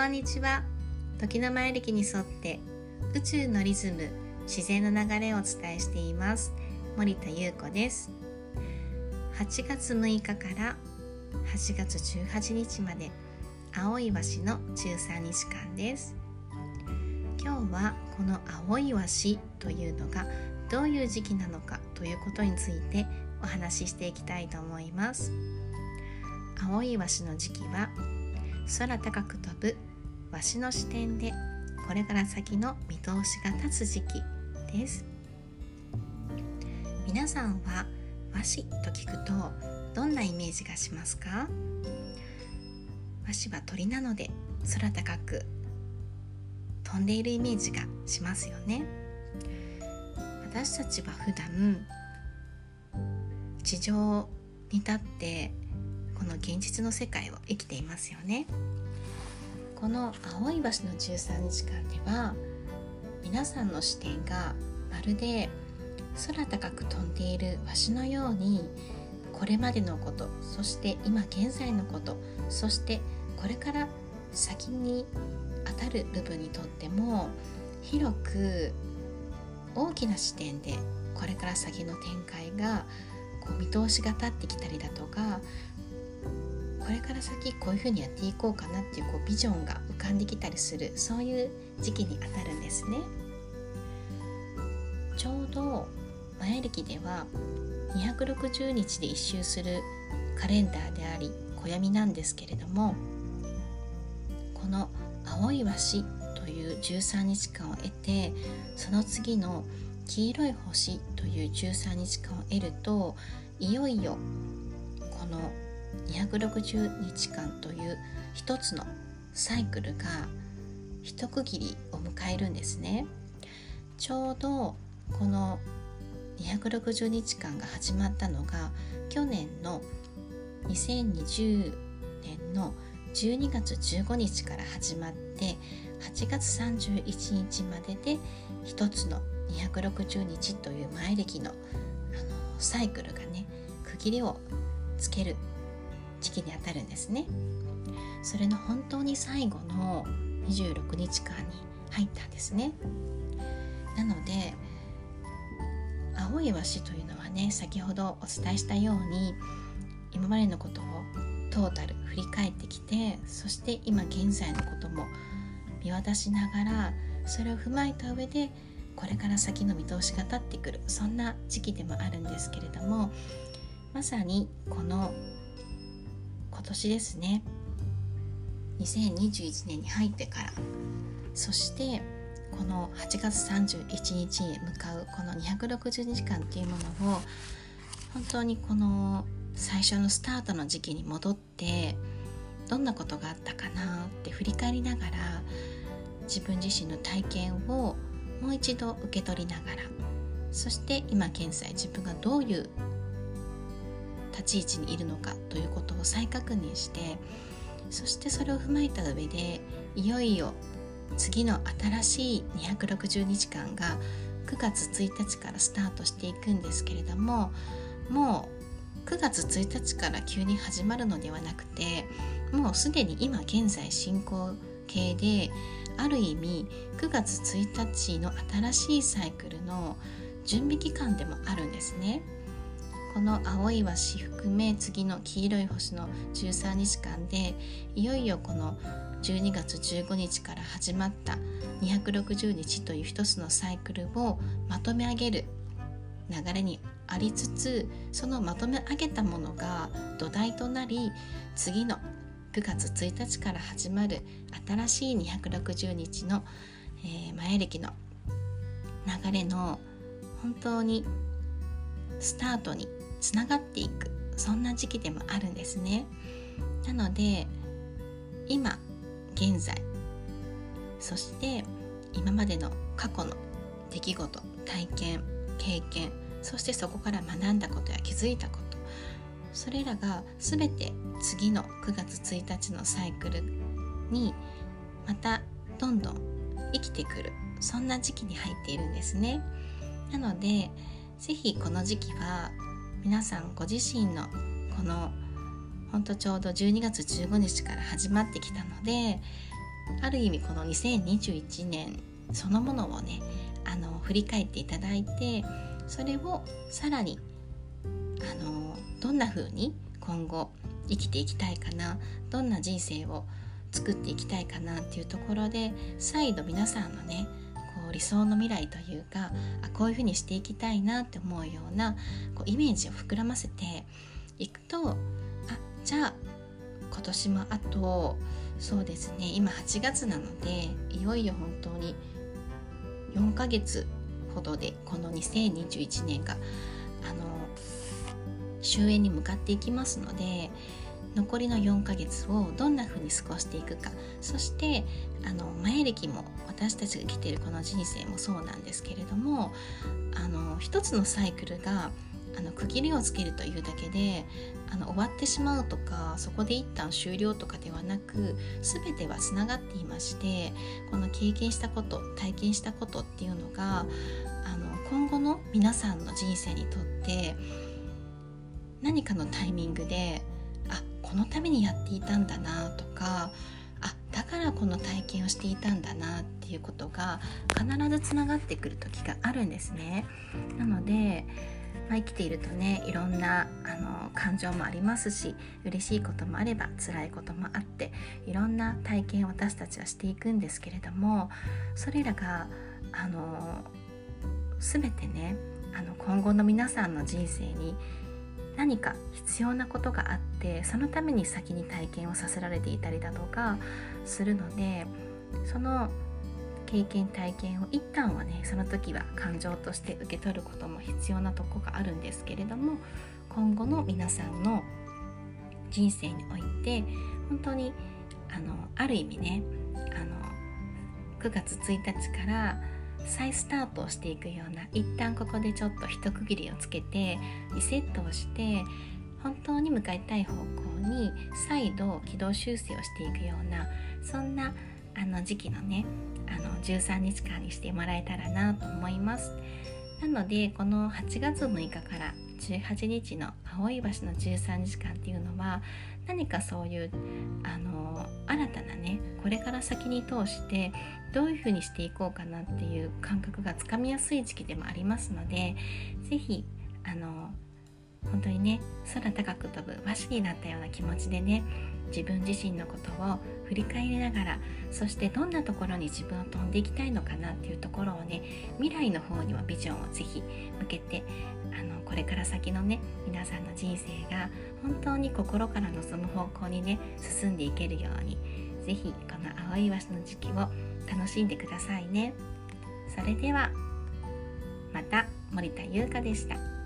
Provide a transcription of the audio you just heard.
こんにちは。時の前歴に沿って宇宙のリズム自然の流れをお伝えしています。森田優子です。8月6日から8月18日まで青いわしの13日間です。今日はこの青いわしというのがどういう時期なのかということについてお話ししていきたいと思います。青いわしの時期は空高く飛ぶわしの視点でこれから先の見通しが立つ時期です。皆さんは和紙と聞くとどんなイメージがしますか？和紙は鳥なので空高く飛んでいるイメージがしますよね。私たちは普段地上に立ってこの現実の世界を生きていますよね。この青い橋の13日間では皆さんの視点がまるで空高く飛んでいるわしのようにこれまでのことそして今現在のことそしてこれから先に当たる部分にとっても広く大きな視点でこれから先の展開がこう見通しが立ってきたりだとかこれから先こういうふうにやっていこうかなっていうこうビジョンが浮かんできたりするそういう時期にあたるんですね。ちょうど前歴では260日で一周するカレンダーであり暦なんですけれどもこの青い鷲という13日間を得てその次の黄色い星という13日間を得るといよいよこの260日間という一つのサイクルが一区切りを迎えるんですね。ちょうどこの260日間が始まったのが去年の2020年の12月15日から始まって8月31日までで一つの260日という前歴のあのサイクルがね区切りをつける時期にあたるんですね。それの本当に最後の26日間に入ったんですね。なので青い鷲というのはね先ほどお伝えしたように今までのことをトータル振り返ってきてそして今現在のことも見渡しながらそれを踏まえた上でこれから先の見通しが立ってくるそんな時期でもあるんですけれどもまさにこの今年ですね。2021年に入ってから。そしてこの8月31日へ向かうこの260日間っていうものを本当にこの最初のスタートの時期に戻ってどんなことがあったかなって振り返りながら自分自身の体験をもう一度受け取りながらそして今現在自分がどういう立ち位置にいるのかということを再確認してそしてそれを踏まえた上でいよいよ次の新しい260日間が9月1日からスタートしていくんですけれどももう9月1日から急に始まるのではなくてもうすでに今現在進行形である意味9月1日の新しいサイクルの準備期間でもあるんですね。この青い鷲含め次の黄色い星の13日間でいよいよこの12月15日から始まった260日という一つのサイクルをまとめ上げる流れにありつつそのまとめ上げたものが土台となり次の9月1日から始まる新しい260日の、えー、前歴の流れの本当にスタートにつながっていく。そんな時期でもあるんですね。なので今現在そして今までの過去の出来事体験経験そしてそこから学んだことや気づいたことそれらが全て次の9月1日のサイクルにまたどんどん生きてくるそんな時期に入っているんですね。なので是非この時期は皆さんご自身のこのほんとちょうど12月15日から始まってきたのである意味この2021年そのものをねあの振り返っていただいてそれをさらにあのどんな風に今後生きていきたいかなどんな人生を作っていきたいかなっていうところで再度皆さんのね理想の未来というかあこういうふうにしていきたいなって思うようなこうイメージを膨らませていくとあじゃあ今年もあとそうですね今8月なのでいよいよ本当に4ヶ月ほどでこの2021年があの終焉に向かっていきますので残りの4ヶ月をどんな風に過ごしていくか。そしてあの前歴も私たちが生きているこの人生もそうなんですけれどもあの一つのサイクルがあの区切りをつけるというだけであの終わってしまうとかそこで一旦終了とかではなく全てはつながっていましてこの経験したこと体験したことっていうのがあの今後の皆さんの人生にとって何かのタイミングでこのためにやっていたんだなとかあだからこの体験をしていたんだなっていうことが必ずつながってくる時があるんですね。なのでまあ、生きているとねいろんなあの感情もありますし嬉しいこともあれば辛いこともあっていろんな体験を私たちはしていくんですけれどもそれらがあの全てねあの今後の皆さんの人生に何か必要なことがあってそのために先に体験をさせられていたりだとかするのでその経験体験を一旦はねその時は感情として受け取ることも必要なとこがあるんですけれども今後の皆さんの人生において本当にあのある意味ねあの9月1日から再スタートをしていくような一旦ここでちょっと一区切りをつけてリセットをして本当に向かいたい方向に再度軌道修正をしていくようなそんなあの時期のねあの13日間にしてもらえたらなと思います。なのでこの8月6日から18日の青い橋の13日間っていうのは何かそういうあの新たなねこれから先に通してどういうふうにしていこうかなっていう感覚がつかみやすい時期でもありますので是非あの本当にね空高く飛ぶ和紙になったような気持ちでね自分自身のことを振り返りながらそしてどんなところに自分を飛んでいきたいのかなっていうところをね未来の方にはビジョンをぜひ向けてこれから先のね皆さんの人生が本当に心から望む方向にね進んでいけるように是非この青い鷲の時期を楽しんでくださいねそれではまた森田優香でした。